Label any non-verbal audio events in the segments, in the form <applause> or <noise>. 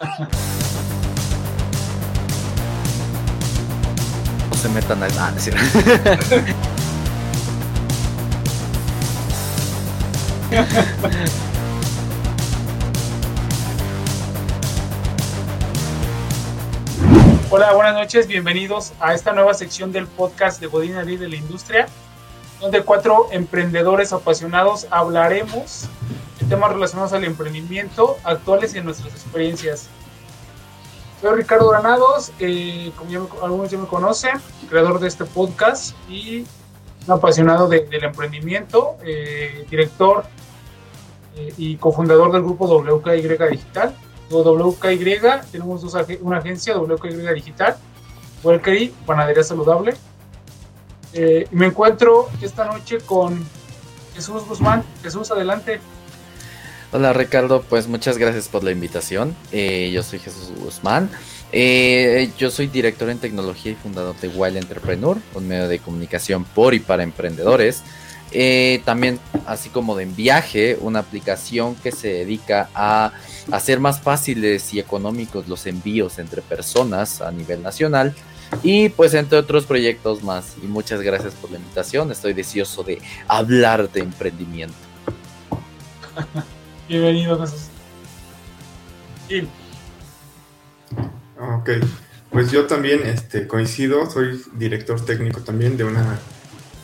no se metan a... Ah, Hola, buenas noches, bienvenidos a esta nueva sección del podcast de Godina de la Industria, donde cuatro emprendedores apasionados hablaremos temas relacionados al emprendimiento, actuales y en nuestras experiencias. Soy Ricardo Granados, eh, como algunos ya me conocen, creador de este podcast y un apasionado del emprendimiento, eh, director eh, y cofundador del grupo WKY Digital WKY, tenemos una agencia, WKY Digital, WKY, Panadería Saludable. Eh, me encuentro esta noche con Jesús Guzmán. Jesús, adelante. Hola Ricardo, pues muchas gracias por la invitación. Eh, yo soy Jesús Guzmán. Eh, yo soy director en tecnología y fundador de Wild Entrepreneur, un medio de comunicación por y para emprendedores. Eh, también, así como de en viaje, una aplicación que se dedica a hacer más fáciles y económicos los envíos entre personas a nivel nacional. Y pues entre otros proyectos más. Y muchas gracias por la invitación. Estoy deseoso de hablar de emprendimiento. <laughs> Bienvenido, Jesús. Ok, pues yo también este, coincido, soy director técnico también de una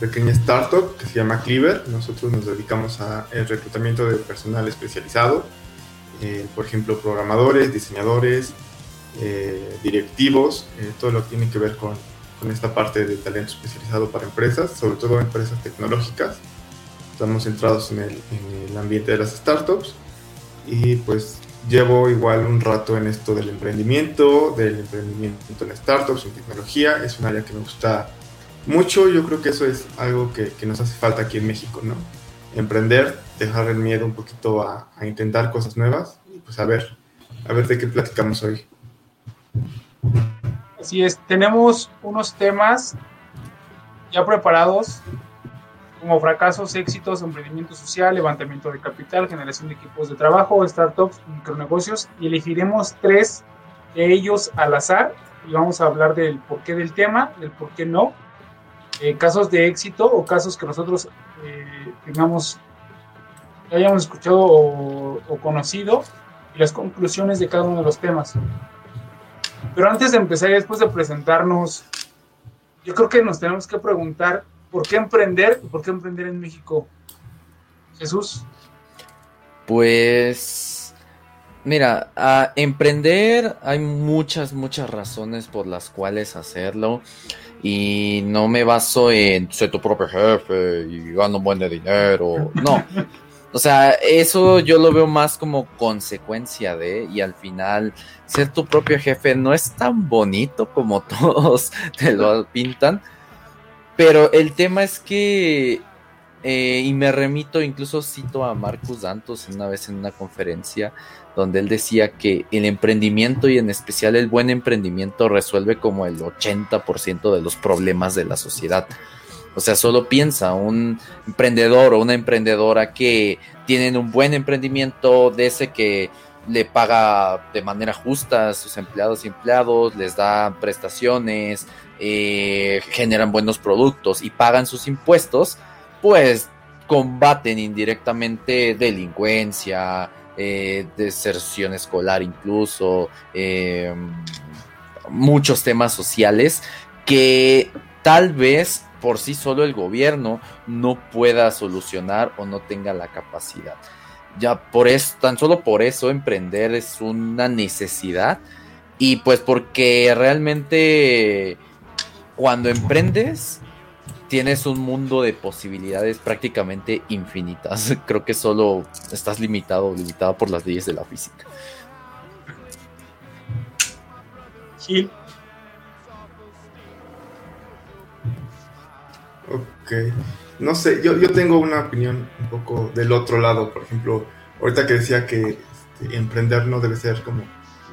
pequeña startup que se llama Cleaver. Nosotros nos dedicamos al reclutamiento de personal especializado, eh, por ejemplo, programadores, diseñadores, eh, directivos, eh, todo lo que tiene que ver con, con, esta parte de talento especializado para empresas, sobre todo empresas tecnológicas. Estamos centrados en el, en el ambiente de las startups y pues llevo igual un rato en esto del emprendimiento, del emprendimiento en startups, en tecnología. Es un área que me gusta mucho, yo creo que eso es algo que, nos hace falta aquí en México, ¿no? Emprender, dejar el miedo un poquito a, intentar cosas nuevas y pues a ver, a ver de qué platicamos hoy. Así es, tenemos unos temas ya preparados como fracasos, éxitos, emprendimiento social, levantamiento de capital, generación de equipos de trabajo, startups, micronegocios y elegiremos tres de ellos al azar y vamos a hablar del porqué del tema, del por qué no eh, casos de éxito o casos que nosotros eh, tengamos, hayamos escuchado o, conocido y las conclusiones de cada uno de los temas. Pero antes de empezar y después de presentarnos, yo creo que nos tenemos que preguntar por qué emprender por qué emprender en México. Jesús. Pues, mira, a emprender hay muchas, muchas razones por las cuales hacerlo y no me baso en ser tu propio jefe y gano un buen de dinero. No. O sea, eso yo lo veo más como consecuencia de, y al final, ser tu propio jefe no es tan bonito como <laughs> todos te lo pintan. Pero el tema es que, eh, y me remito, incluso cito a Marcus Dantos una vez en una conferencia, donde él decía que el emprendimiento y en especial el buen emprendimiento resuelve como el 80% de los problemas de la sociedad. O sea, solo piensa un emprendedor o una emprendedora que tienen un buen emprendimiento de ese que le paga de manera justa a sus empleados y empleados, les da prestaciones, eh, generan buenos productos y pagan sus impuestos, pues combaten indirectamente delincuencia, eh, deserción escolar incluso, eh, muchos temas sociales que tal vez por sí solo el gobierno no pueda solucionar o no tenga la capacidad. Ya por eso, tan solo por eso emprender es una necesidad y pues porque realmente cuando emprendes tienes un mundo de posibilidades prácticamente infinitas. <laughs> Creo que solo estás limitado limitado por las leyes de la física. Sí. Ok. No sé, yo, yo tengo una opinión un poco del otro lado. Por ejemplo, ahorita que decía que este, emprender no debe ser como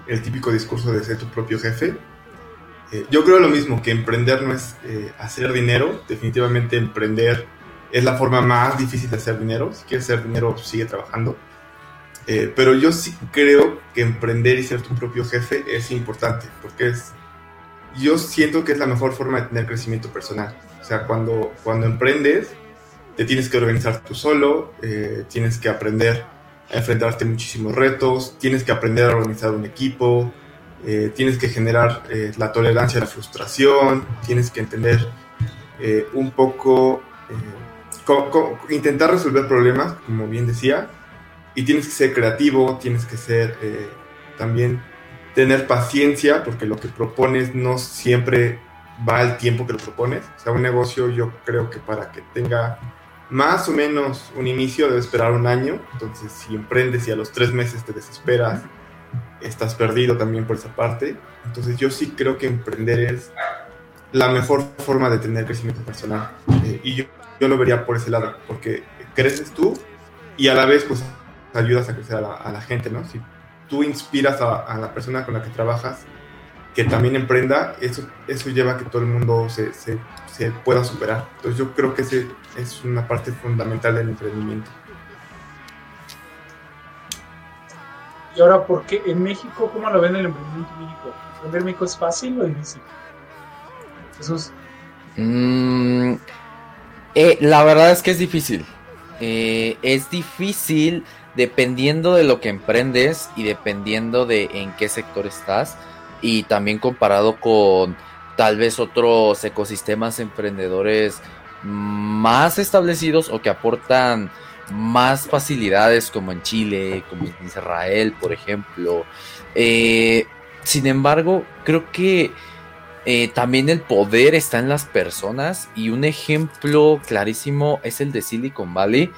el típico discurso de ser tu propio jefe eh, yo creo lo mismo, que emprender no es eh, hacer dinero, definitivamente emprender es la forma más difícil de hacer dinero, si quieres hacer dinero sigue trabajando. Eh, pero yo sí creo que emprender y ser tu propio jefe es importante, porque es, yo siento que es la mejor forma de tener crecimiento personal. O sea, cuando, cuando emprendes, te tienes que organizar tú solo, eh, tienes que aprender a enfrentarte a muchísimos retos, tienes que aprender a organizar un equipo, eh, tienes que generar eh, la tolerancia a la frustración, tienes que entender un poco, intentar resolver problemas, como bien decía, y tienes que ser creativo, tienes que ser también tener paciencia, porque lo que propones no siempre va al tiempo que lo propones. O sea, un negocio yo creo que para que tenga más o menos un inicio debe esperar un año. Entonces, si emprendes y a los tres meses te desesperas, estás perdido también por esa parte. Entonces, yo sí creo que emprender es la mejor forma de tener crecimiento personal. Eh, y yo, yo, lo vería por ese lado, porque creces tú y a la vez, pues, ayudas a crecer a la, gente, ¿no? Si tú inspiras a, a, la persona con la que trabajas que también emprenda, eso, eso lleva a que todo el mundo se, se, se pueda superar. Entonces, yo creo que ese es una parte fundamental del emprendimiento. Y ahora, ¿por qué en México, cómo lo ven el emprendimiento en México? ¿Emprender en México es fácil o difícil? Jesús. Mm, eh, la verdad es que es difícil. Eh, es difícil dependiendo de lo que emprendes y dependiendo de en qué sector estás y también comparado con tal vez otros ecosistemas emprendedores más establecidos o que aportan más facilidades como en Chile, como en Israel, por ejemplo. Eh, sin embargo, creo que eh, también el poder está en las personas y un ejemplo clarísimo es el de Silicon Valley,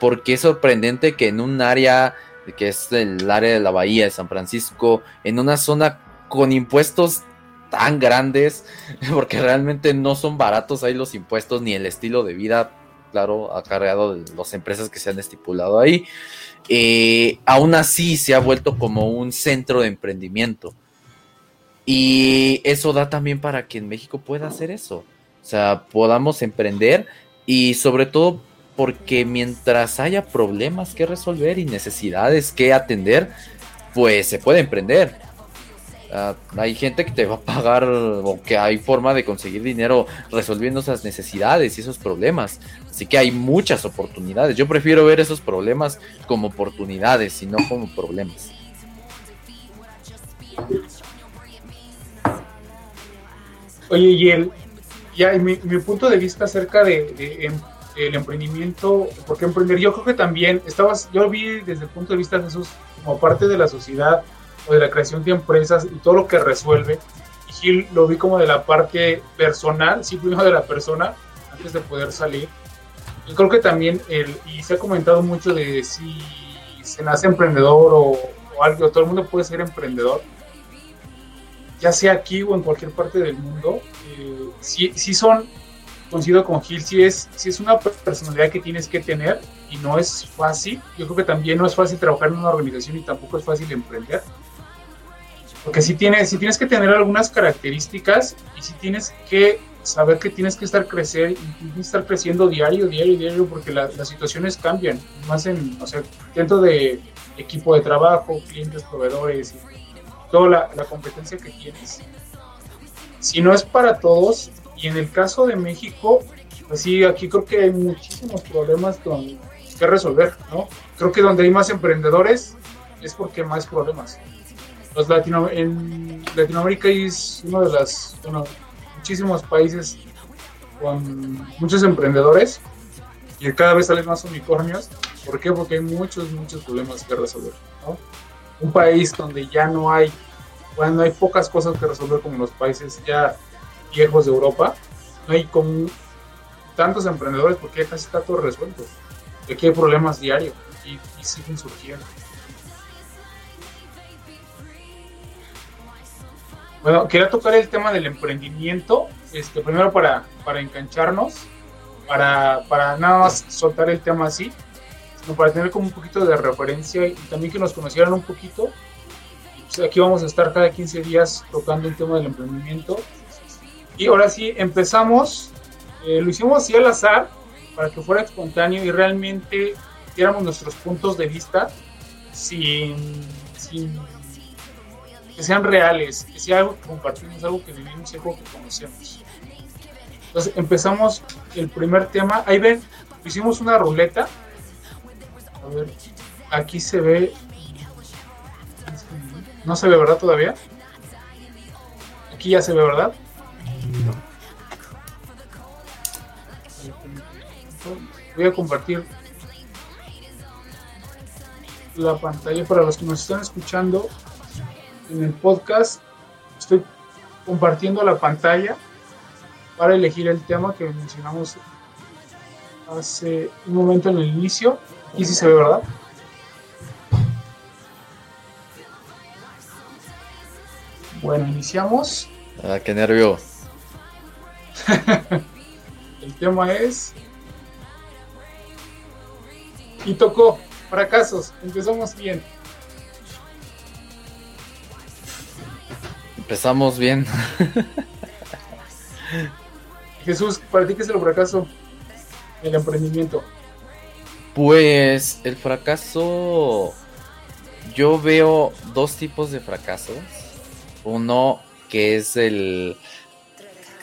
porque es sorprendente que en un área que es el área de la bahía de San Francisco, en una zona con impuestos tan grandes, <laughs> porque realmente no son baratos ahí los impuestos ni el estilo de vida, claro, acarreado de las empresas que se han estipulado ahí. Eh, aún así se ha vuelto como un centro de emprendimiento. Y eso da también para que en México pueda hacer eso. O sea, podamos emprender y sobre todo porque mientras haya problemas que resolver y necesidades que atender, pues se puede emprender Uh, hay gente que te va a pagar o que hay forma de conseguir dinero resolviendo esas necesidades y esos problemas. Así que hay muchas oportunidades. Yo prefiero ver esos problemas como oportunidades y no como problemas. Oye, y el, ya, mi, punto de vista acerca de, de, em, el emprendimiento, porque emprender, yo creo que también estabas, yo vi desde el punto de vista de Jesús como parte de la sociedad o de la creación de empresas y todo lo que resuelve. Y Gil lo vi como de la parte personal, sí, primero de la persona, antes de poder salir. Yo creo que también, el, y se ha comentado mucho de si se nace emprendedor o, o algo, todo el mundo puede ser emprendedor, ya sea aquí o en cualquier parte del mundo, eh, sí, sí son, coincido con Gil, sí es, sí es una personalidad que tienes que tener y no es fácil. Yo creo que también no es fácil trabajar en una organización y tampoco es fácil emprender. Porque si tienes, si tienes que tener algunas características y si tienes que saber que tienes que estar crecer y estar creciendo diario, diario, diario, porque la, las situaciones cambian, más en, o sea, dentro de equipo de trabajo, clientes, proveedores, toda la, la competencia que tienes. Si no es para todos, y en el caso de México, pues sí, aquí creo que hay muchísimos problemas con, que resolver, ¿no? Creo que donde hay más emprendedores es porque hay más problemas Latino, en Latinoamérica es uno de los bueno, muchísimos países con muchos emprendedores y cada vez salen más unicornios. ¿Por qué? Porque hay muchos, muchos problemas que resolver. Un país donde ya no hay, bueno, hay pocas cosas que resolver como los países ya viejos de Europa. No hay como tantos emprendedores porque ya casi está todo resuelto. Aquí hay problemas diarios y siguen surgiendo. Bueno, quería tocar el tema del emprendimiento, este, primero para, para engancharnos, para, para nada más soltar el tema así, sino para tener como un poquito de referencia y también que nos conocieran un poquito. Pues aquí vamos a estar cada 15 días tocando el tema del emprendimiento. Y ahora sí, empezamos, eh, lo hicimos así al azar, para que fuera espontáneo y realmente diéramos nuestros puntos de vista sin, sin que sean reales, que sea algo que compartimos, algo que vivimos, algo que conocemos. Entonces empezamos el primer tema. Ahí ven, hicimos una ruleta. A ver, aquí se ve. No se ve, ¿verdad? Todavía. Aquí ya se ve, ¿verdad? No. Voy a compartir la pantalla para los que nos están escuchando en el podcast. Estoy compartiendo la pantalla para elegir el tema que mencionamos hace un momento en el inicio. Y si se ve, ¿verdad? Bueno, iniciamos. Ah, qué nervio. <laughs> el tema es. Y tocó. Fracasos. Empezamos bien. Empezamos bien. <laughs> Jesús, ¿para ti qué es el fracaso? El emprendimiento. Pues el fracaso, yo veo dos tipos de fracasos. Uno que es el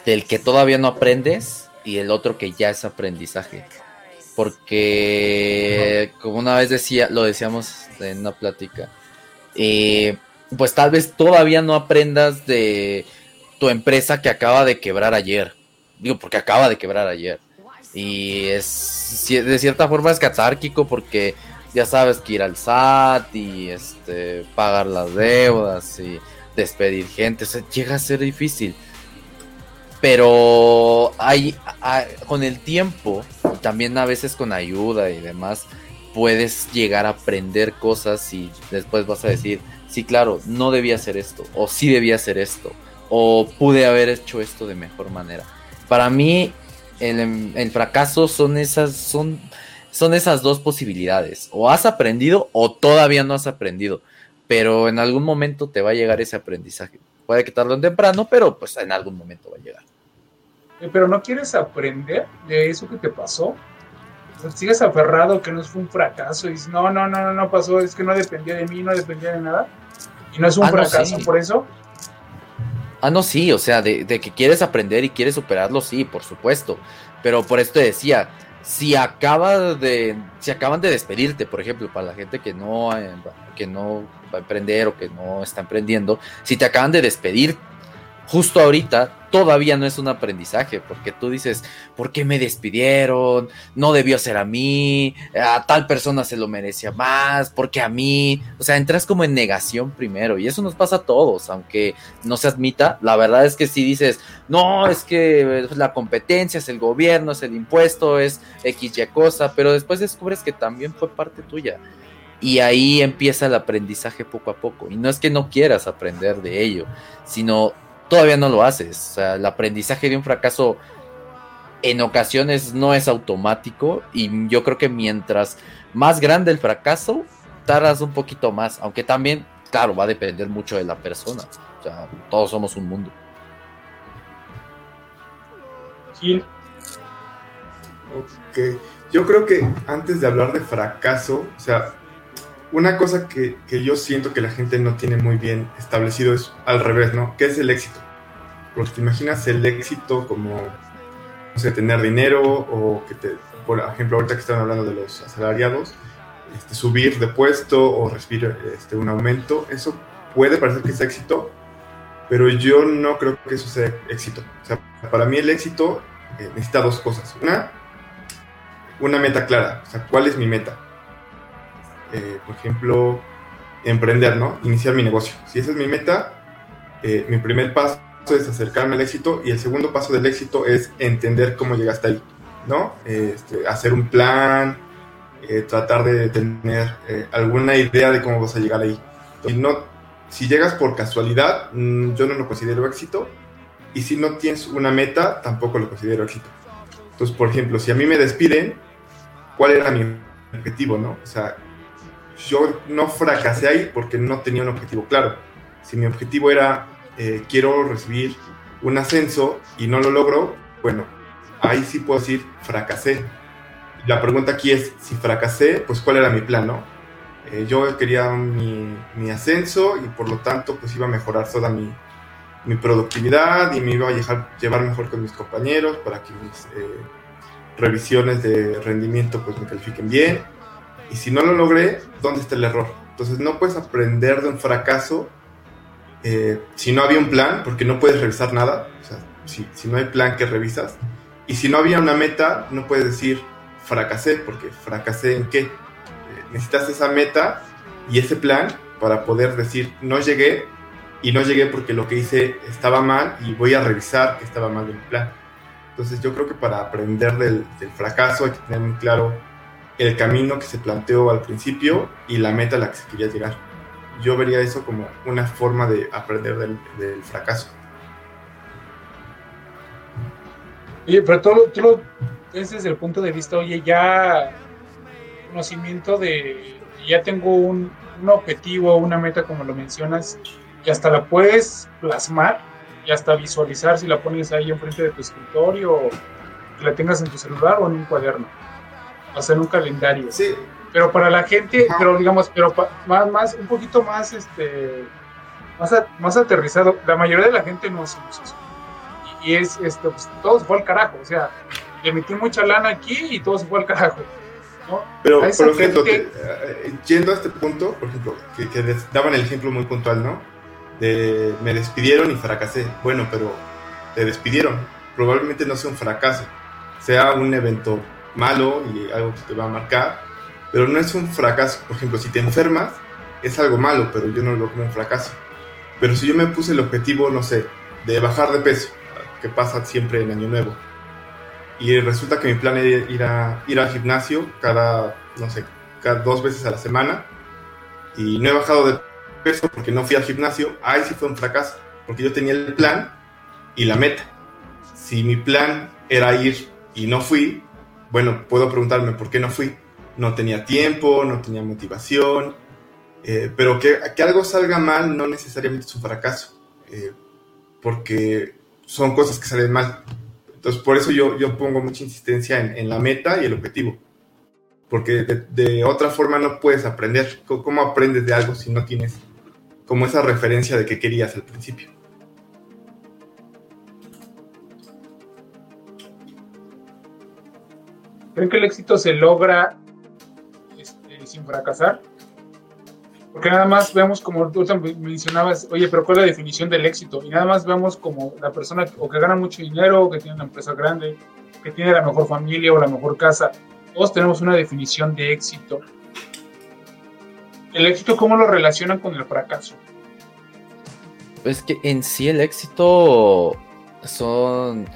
del que todavía no aprendes y el otro que ya es aprendizaje. Porque, como una vez decía, lo decíamos en una plática, eh, pues tal vez todavía no aprendas de tu empresa que acaba de quebrar ayer. Digo, porque acaba de quebrar ayer. Y es de cierta forma es catárquico porque ya sabes que ir al SAT y este pagar las deudas y despedir gente, llega a ser difícil. Pero hay, con el tiempo y también a veces con ayuda y demás puedes llegar a aprender cosas y después vas a decir, sí, claro, no debía hacer esto o sí debía hacer esto o pude haber hecho esto de mejor manera. Para mí, el, fracaso son esas, son, son esas dos posibilidades. O has aprendido o todavía no has aprendido. Pero en algún momento te va a llegar ese aprendizaje. Puede que tarde o temprano, pero pues en algún momento va a llegar. Eh, pero no quieres aprender de eso que te pasó. Sigues aferrado que no fue un fracaso y dices, no, no, no, no, no pasó, es que no dependía de mí, no dependía de nada. Y no es un ah, fracaso por eso. Ah, no, sí, o sea, de, que quieres aprender y quieres superarlo, sí, por supuesto. Pero por esto te decía, si acaba de, si acaban de despedirte, por ejemplo, para la gente que no, eh, que no va a emprender o que no está emprendiendo, si te acaban de despedir justo ahorita todavía no es un aprendizaje, porque tú dices, ¿por qué me despidieron? No debió ser a mí, a tal persona se lo merecía más, porque a mí, o sea, entras como en negación primero, y eso nos pasa a todos, aunque no se admita, la verdad es que si dices, no, es que la competencia es el gobierno, es el impuesto, es X cosa, pero después descubres que también fue parte tuya. Y ahí empieza el aprendizaje poco a poco. Y no es que no quieras aprender de ello, sino todavía no lo haces. O sea, el aprendizaje de un fracaso en ocasiones no es automático y yo creo que mientras más grande el fracaso, tardas un poquito más, aunque también, claro, va a depender mucho de la persona. O sea, todos somos un mundo. Ok. Yo creo que antes de hablar de fracaso, o sea, una cosa que, yo siento que la gente no tiene muy bien establecido es al revés, ¿no? ¿Qué es el éxito? Porque te imaginas el éxito como, no sé, tener dinero o que te, por ejemplo, ahorita que están hablando de los asalariados, este, subir de puesto o recibir este, un aumento, eso puede parecer que es éxito, pero yo no creo que eso sea éxito. O sea, para mí el éxito eh, necesita dos cosas. Una, una meta clara. O sea, ¿cuál es mi meta? Eh, por ejemplo, emprender, ¿no? Iniciar mi negocio. Si esa es mi meta, eh, mi primer paso es acercarme al éxito y el segundo paso del éxito es entender cómo llegaste ahí, ¿no? Este, hacer un plan, eh, tratar de tener alguna idea de cómo vas a llegar ahí. Y no, si llegas por casualidad, mm, yo no lo considero éxito y si no tienes una meta, tampoco lo considero éxito. Entonces, por ejemplo, si a mí me despiden, ¿cuál era mi objetivo, no? O sea, yo no fracasé ahí porque no tenía un objetivo claro. Si mi objetivo era eh, quiero recibir un ascenso y no lo logro, bueno, ahí sí puedo decir fracasé. La pregunta aquí es, si fracasé, pues cuál era mi plan, ¿no? Eh, yo quería mi, mi, ascenso y por lo tanto pues iba a mejorar toda mi, mi productividad y me iba a llevar, llevar mejor con mis compañeros para que mis eh, revisiones de rendimiento pues me califiquen bien. Y si no lo logré, ¿dónde está el error? Entonces no puedes aprender de un fracaso eh, si no había un plan, porque no puedes revisar nada. O sea, si, si no hay plan que revisas. Y si no había una meta, no puedes decir fracasé, porque fracasé en qué. Eh, necesitas esa meta y ese plan para poder decir no llegué y no llegué porque lo que hice estaba mal y voy a revisar que estaba mal en mi plan. Entonces yo creo que para aprender del, del, fracaso hay que tener muy claro el camino que se planteó al principio y la meta a la que se quería llegar. Yo vería eso como una forma de aprender del, del fracaso. Oye, pero tú lo ves desde el punto de vista, oye, ya conocimiento de, ya tengo un, objetivo, una meta como lo mencionas, y hasta la puedes plasmar y hasta visualizar si la pones ahí enfrente de tu escritorio que la tengas en tu celular o en un cuaderno, en un calendario. Sí. Pero para la gente, Ajá. pero digamos, pero más, más, un poquito más, este, más, a, más aterrizado. La mayoría de la gente no hacemos eso. Y, y es, esto, pues, todo se fue al carajo. O sea, le metí mucha lana aquí y todo se fue al carajo. ¿no? Pero, por ejemplo, gente... que, uh, yendo a este punto, por ejemplo, que, que les daban el ejemplo muy puntual, ¿no? De, me despidieron y fracasé. Bueno, pero te despidieron. Probablemente no sea un fracaso, sea un evento malo y algo que te va a marcar, pero no es un fracaso. Por ejemplo, si te enfermas, es algo malo, pero yo no lo veo como un fracaso. Pero si yo me puse el objetivo, no sé, de bajar de peso, que pasa siempre en Año Nuevo, y resulta que mi plan era ir, a, ir al gimnasio cada, no sé, cada dos veces a la semana, y no he bajado de peso porque no fui al gimnasio, ahí sí fue un fracaso, porque yo tenía el plan y la meta. Si mi plan era ir y no fui, bueno, puedo preguntarme por qué no fui. No tenía tiempo, no tenía motivación, eh, pero que, que, algo salga mal no necesariamente es un fracaso, eh, porque son cosas que salen mal. Entonces, por eso yo, yo pongo mucha insistencia en, en la meta y el objetivo, porque de, de, otra forma no puedes aprender. ¿Cómo aprendes de algo si no tienes como esa referencia de que querías al principio? ¿Creen que el éxito se logra este, sin fracasar? Porque nada más vemos como tú mencionabas, oye, pero ¿cuál es la definición del éxito? Y nada más vemos como la persona o que gana mucho dinero, o que tiene una empresa grande, que tiene la mejor familia o la mejor casa. Todos tenemos una definición de éxito. ¿El éxito cómo lo relacionan con el fracaso? Es que en sí el éxito son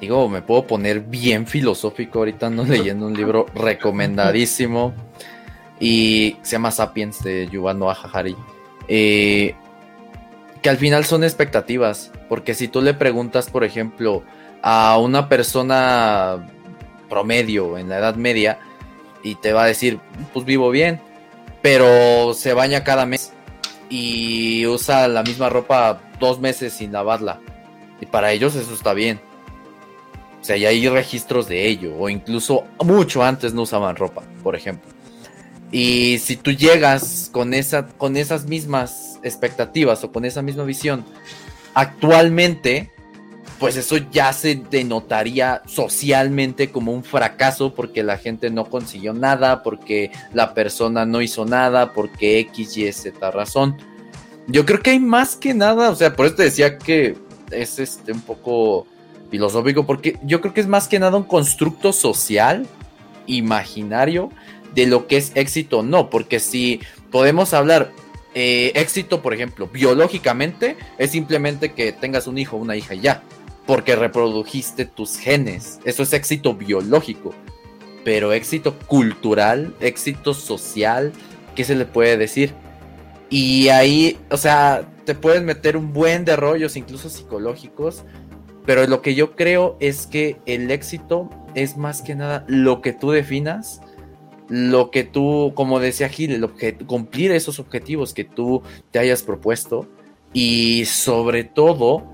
digo, me puedo poner bien filosófico ahorita, no leyendo un libro recomendadísimo y se llama Sapiens de Yuval Noah Harari. Eh, que al final son expectativas, porque si tú le preguntas, por ejemplo, a una persona promedio en la Edad Media y te va a decir, pues vivo bien, pero se baña cada mes y usa la misma ropa dos meses sin lavarla. Y para ellos eso está bien. O sea, ya hay registros de ello. O incluso mucho antes no usaban ropa, por ejemplo. Y si tú llegas con, esa, con esas mismas expectativas o con esa misma visión actualmente, pues eso ya se denotaría socialmente como un fracaso porque la gente no consiguió nada, porque la persona no hizo nada, porque X, Y, Z razón. Yo creo que hay más que nada, o sea, por eso te decía que es este un poco filosófico, porque yo creo que es más que nada un constructo social, imaginario, de lo que es éxito o no, porque si podemos hablar eh, éxito, por ejemplo, biológicamente, es simplemente que tengas un hijo o una hija ya, porque reprodujiste tus genes, eso es éxito biológico, pero éxito cultural, éxito social, ¿qué se le puede decir? Y ahí, o sea, te puedes meter un buen de rollos, incluso psicológicos, pero lo que yo creo es que el éxito es más que nada lo que tú definas, lo que tú, como decía Gil, el cumplir esos objetivos que tú te hayas propuesto y sobre todo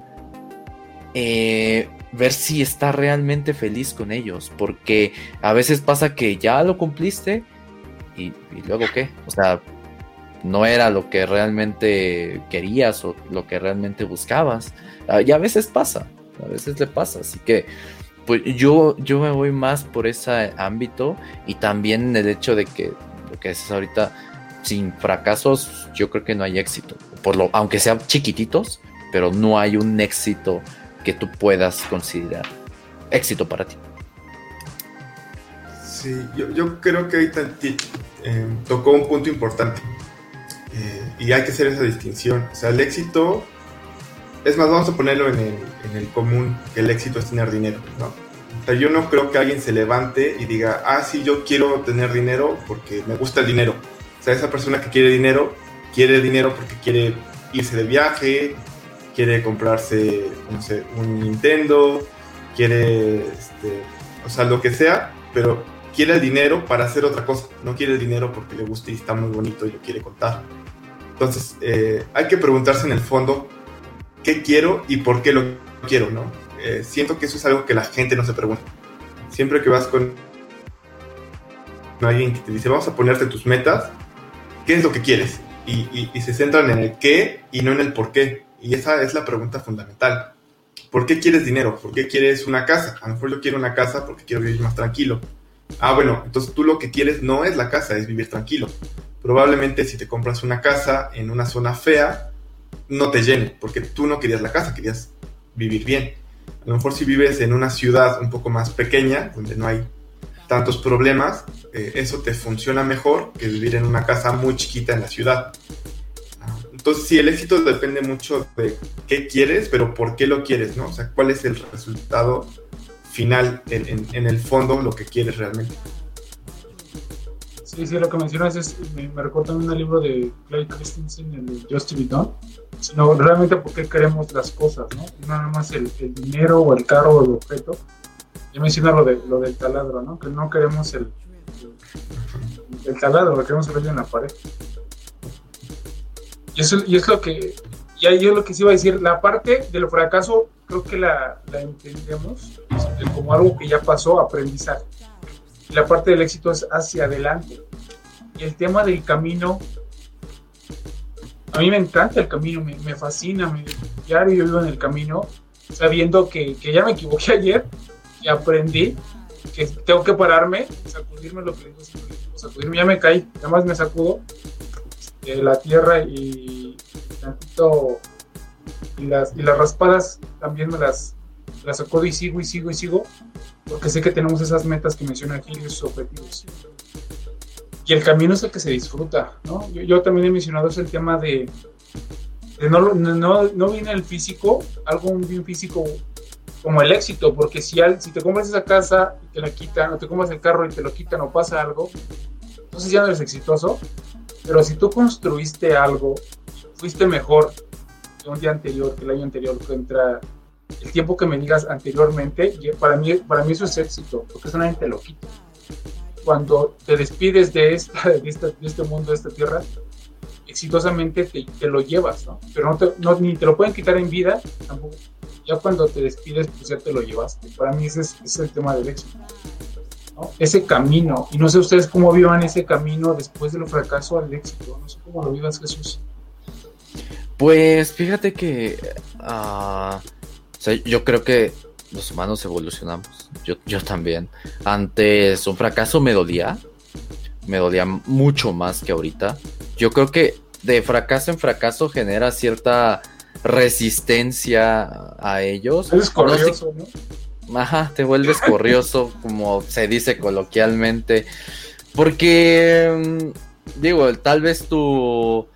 eh, ver si estás realmente feliz con ellos, porque a veces pasa que ya lo cumpliste y, y luego qué, o sea, no era lo que realmente querías o lo que realmente buscabas. Ah, y a veces pasa, a veces le pasa. Así que pues yo, yo me voy más por ese ámbito y también el hecho de que lo que es ahorita, sin fracasos, yo creo que no hay éxito. Por lo, aunque sean chiquititos, pero no hay un éxito que tú puedas considerar éxito para ti. Sí, yo, creo que ahí eh, tocó un punto importante eh, y hay que hacer esa distinción. O sea, el éxito, es más, vamos a ponerlo en el, en el común, que el éxito es tener dinero, ¿no? Yo no creo que alguien se levante y diga, ah, sí, yo quiero tener dinero porque me gusta el dinero. O sea, esa persona que quiere dinero, quiere dinero porque quiere irse de viaje, quiere comprarse, no sé, un Nintendo, quiere, este, o sea, lo que sea, pero quiere el dinero para hacer otra cosa, no quiere el dinero porque le gusta y está muy bonito y lo quiere contar. Entonces, eh, hay que preguntarse en el fondo qué quiero y por qué lo quiero, ¿no? Eh, siento que eso es algo que la gente no se pregunta. Siempre que vas con alguien que te dice, vamos a ponerte tus metas, ¿qué es lo que quieres? Y, y se centran en el qué y no en el por qué. Y esa es la pregunta fundamental. ¿Por qué quieres dinero? ¿Por qué quieres una casa? A lo mejor yo quiero una casa porque quiero vivir más tranquilo Ah, bueno, entonces tú lo que quieres no es la casa, es vivir tranquilo. Probablemente si te compras una casa en una zona fea, no te llene, porque tú no querías la casa, querías vivir bien. A lo mejor si vives en una ciudad un poco más pequeña, donde no hay tantos problemas, eh, eso te funciona mejor que vivir en una casa muy chiquita en la ciudad. Ah, entonces, sí, el éxito depende mucho de qué quieres, pero por qué lo quieres, ¿no? O sea, cuál es el resultado final, en, el fondo, lo que quieres realmente. Sí, sí, lo que mencionas es, me, recuerda un libro de Clay Christensen, el de Just to sino realmente por qué queremos las cosas, ¿no? No nada más el, dinero o el carro o el objeto. Ya menciona lo, de, lo del taladro, ¿no? Que no queremos el, el, taladro, lo queremos ver en la pared. Y eso, y es lo que, y ahí yo lo que sí iba a decir, la parte del fracaso creo que la, la entendemos como algo que ya pasó, aprendizaje. La parte del éxito es hacia adelante. Y el tema del camino, a mí me encanta el camino, me, me fascina, me, diario yo vivo en el camino, sabiendo que, que ya me equivoqué ayer y aprendí que tengo que pararme, sacudirme lo que digo, sacudirme, ya me caí, nada más me sacudo de la tierra y tantito y las, y las raspadas también me las, las sacudo y sigo y sigo y sigo, porque sé que tenemos esas metas que menciona aquí y esos objetivos. Y el camino es el que se disfruta, ¿no? Yo, también he mencionado es el tema de, no, no, no, viene el físico, algo bien físico como el éxito, porque si, al, si te compras esa casa y te la quitan, o te compras el carro y te lo quitan o pasa algo, entonces ya no eres exitoso. Pero si tú construiste algo, fuiste mejor que un día anterior, que el año anterior, que entra el tiempo que me digas anteriormente, para mí, para mí eso es éxito, porque solamente te lo quita. Cuando te despides <laughs> de, esta, de, este mundo, de esta tierra, exitosamente te, te lo llevas, ¿no? Pero no, te, ni te lo pueden quitar en vida, tampoco. Ya cuando te despides, pues ya te lo llevaste. Para mí ese es, el tema del éxito. Ese camino, y no sé ustedes cómo vivan ese camino después del fracaso al éxito, no sé cómo lo vivas Jesús. Pues fíjate que uh, yo creo que los humanos evolucionamos. Yo, yo también. Antes un fracaso me dolía. Me dolía mucho más que ahorita. Yo creo que de fracaso en fracaso genera cierta resistencia a ellos. Es corrioso, ¿no? Ajá, te vuelves <laughs> corrioso, como se dice coloquialmente. Porque, mm, digo, tal vez tu,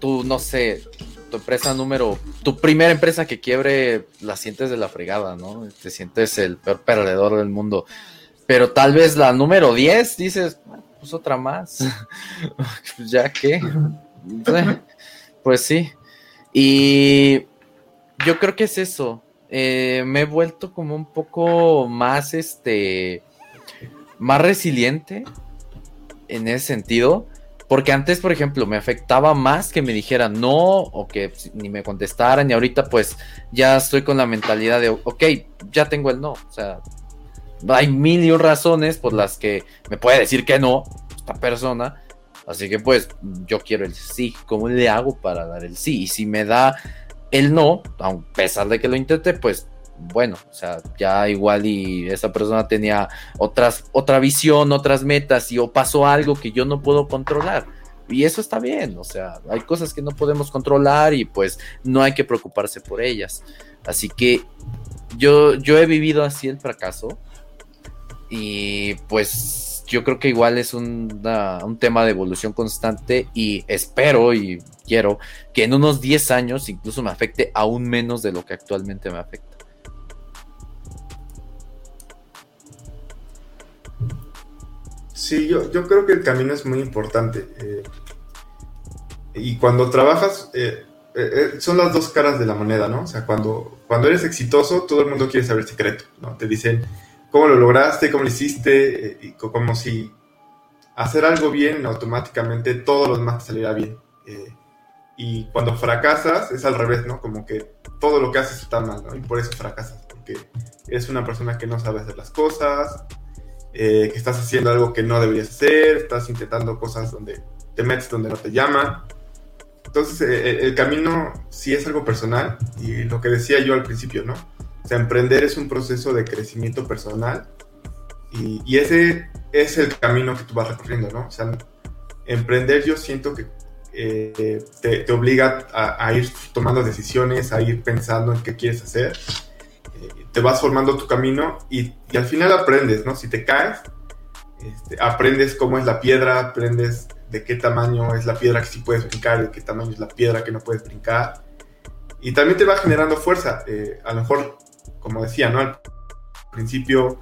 tu, no sé, tu empresa número, tu primera empresa que quiebre, la sientes de la fregada, ¿no? Te sientes el peor perdedor del mundo. Pero tal vez la número 10 dices, pues otra más. <laughs> ya que. pues sí. Y yo creo que es eso. Eh, me he vuelto como un poco más, este, más resiliente en ese sentido. Porque antes, por ejemplo, me afectaba más que me dijeran no o que ni me contestaran y ahorita pues ya estoy con la mentalidad de, ok, ya tengo el no. O sea, hay mil y razones por las que me puede decir que no esta persona. Así que pues yo quiero el sí. ¿Cómo le hago para dar el sí? Y si me da el no, a pesar de que lo intente, pues bueno, o sea, ya igual y esa persona tenía otras, otra visión, otras metas y o pasó algo que yo no puedo controlar. Y eso está bien, o sea, hay cosas que no podemos controlar y pues no hay que preocuparse por ellas. Así que yo, yo he vivido así el fracaso y pues yo creo que igual es un tema de evolución constante y espero y quiero que en unos 10 años incluso me afecte aún menos de lo que actualmente me afecta. Sí, yo, yo creo que el camino es muy importante. Eh, y cuando trabajas, eh, eh, son las dos caras de la moneda, ¿no? O sea, cuando, cuando eres exitoso, todo el mundo quiere saber el secreto, ¿no? Te dicen cómo lo lograste, cómo lo hiciste, y como si hacer algo bien, automáticamente todos los demás te saliera bien. y cuando fracasas, es al revés, ¿no? Como que todo lo que haces está mal, ¿no? Y por eso fracasas, porque eres una persona que no sabe hacer las cosas, eh, que estás haciendo algo que no deberías hacer, estás intentando cosas donde te metes donde no te llaman. Entonces, eh, eh, el camino sí es algo personal y lo que decía yo al principio, ¿no? O sea, emprender es un proceso de crecimiento personal y, ese es el camino que tú vas recorriendo, ¿no? O sea, emprender yo siento que te, obliga a, ir tomando decisiones, a ir pensando en qué quieres hacer te vas formando tu camino y, al final aprendes, ¿no? Si te caes, este, aprendes cómo es la piedra, aprendes de qué tamaño es la piedra que sí puedes brincar, de qué tamaño es la piedra que no puedes brincar. Y también te va generando fuerza. Eh, a lo mejor, como decía, ¿no? Al principio,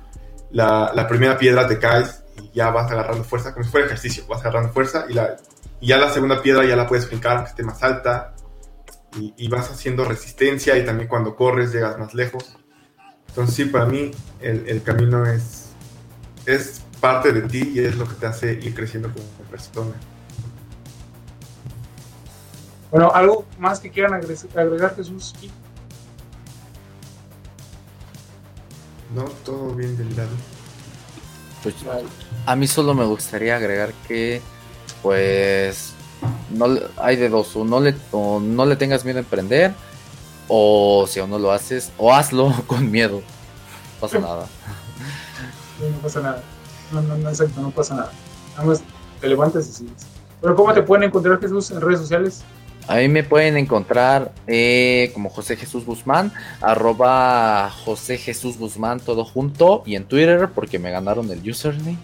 la, primera piedra te caes y ya vas agarrando fuerza, como si fuera ejercicio, vas agarrando fuerza y, la, y ya la segunda piedra ya la puedes brincar aunque esté más alta. Y, y, vas haciendo resistencia y también cuando corres llegas más lejos. Entonces sí, para mí el, camino es, es parte de ti y es lo que te hace ir creciendo como persona. Bueno, ¿algo más que quieran agregar, Jesús? No, todo bien del lado. Pues, a mí solo me gustaría agregar que, pues, no hay de dos, o no le, o no le tengas miedo a emprender, o si aún no lo haces, o hazlo <laughs> con miedo. No pasa nada. no pasa nada. No, no, no, exacto, no pasa nada. Nada más te levantas y sigues. Pero ¿cómo te pueden encontrar Jesús en redes sociales? Ahí me pueden encontrar eh, como José Jesús Guzmán, arroba José Jesús Guzmán todo junto y en Twitter porque me ganaron el username,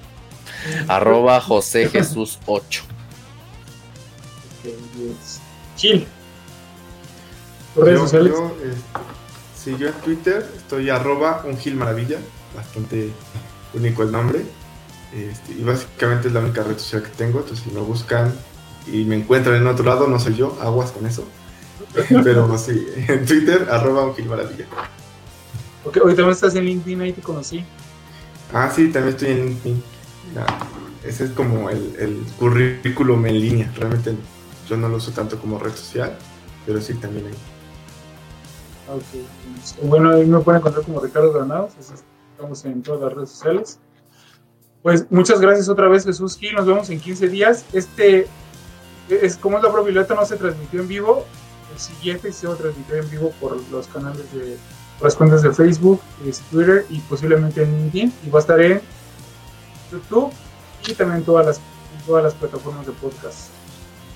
arroba José Jesús 8. Gil redes sociales? Yo, sí, yo en Twitter estoy arroba un Gil Maravilla, bastante <laughs> único el nombre. Este, y básicamente es la única red social que tengo, entonces si me buscan y me encuentran en otro lado, no soy yo, aguas con eso. <laughs> Pero sí, en Twitter, arroba un Gil Maravilla. Ok, hoy también estás en LinkedIn, ahí te conocí. Ah, sí, también estoy en LinkedIn. ese es como el, el currículum en línea. Realmente yo no lo uso tanto como red social, pero sí también hay. Bueno, ahí me pueden encontrar como Ricardo Granados, estamos en todas las redes sociales. Pues muchas gracias otra vez Jesús Gil, nos vemos en 15 días. Este, es como es la probabilidad no se transmitió en vivo, el siguiente se va a transmitir en vivo por los canales de las cuentas de Facebook, Twitter y posiblemente en LinkedIn y va a estar en YouTube y también en todas las, todas las plataformas de podcast.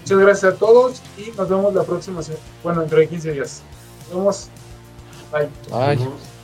Muchas gracias a todos y nos vemos la próxima, bueno, dentro de 15 días. Nos vemos. Bye. Bye.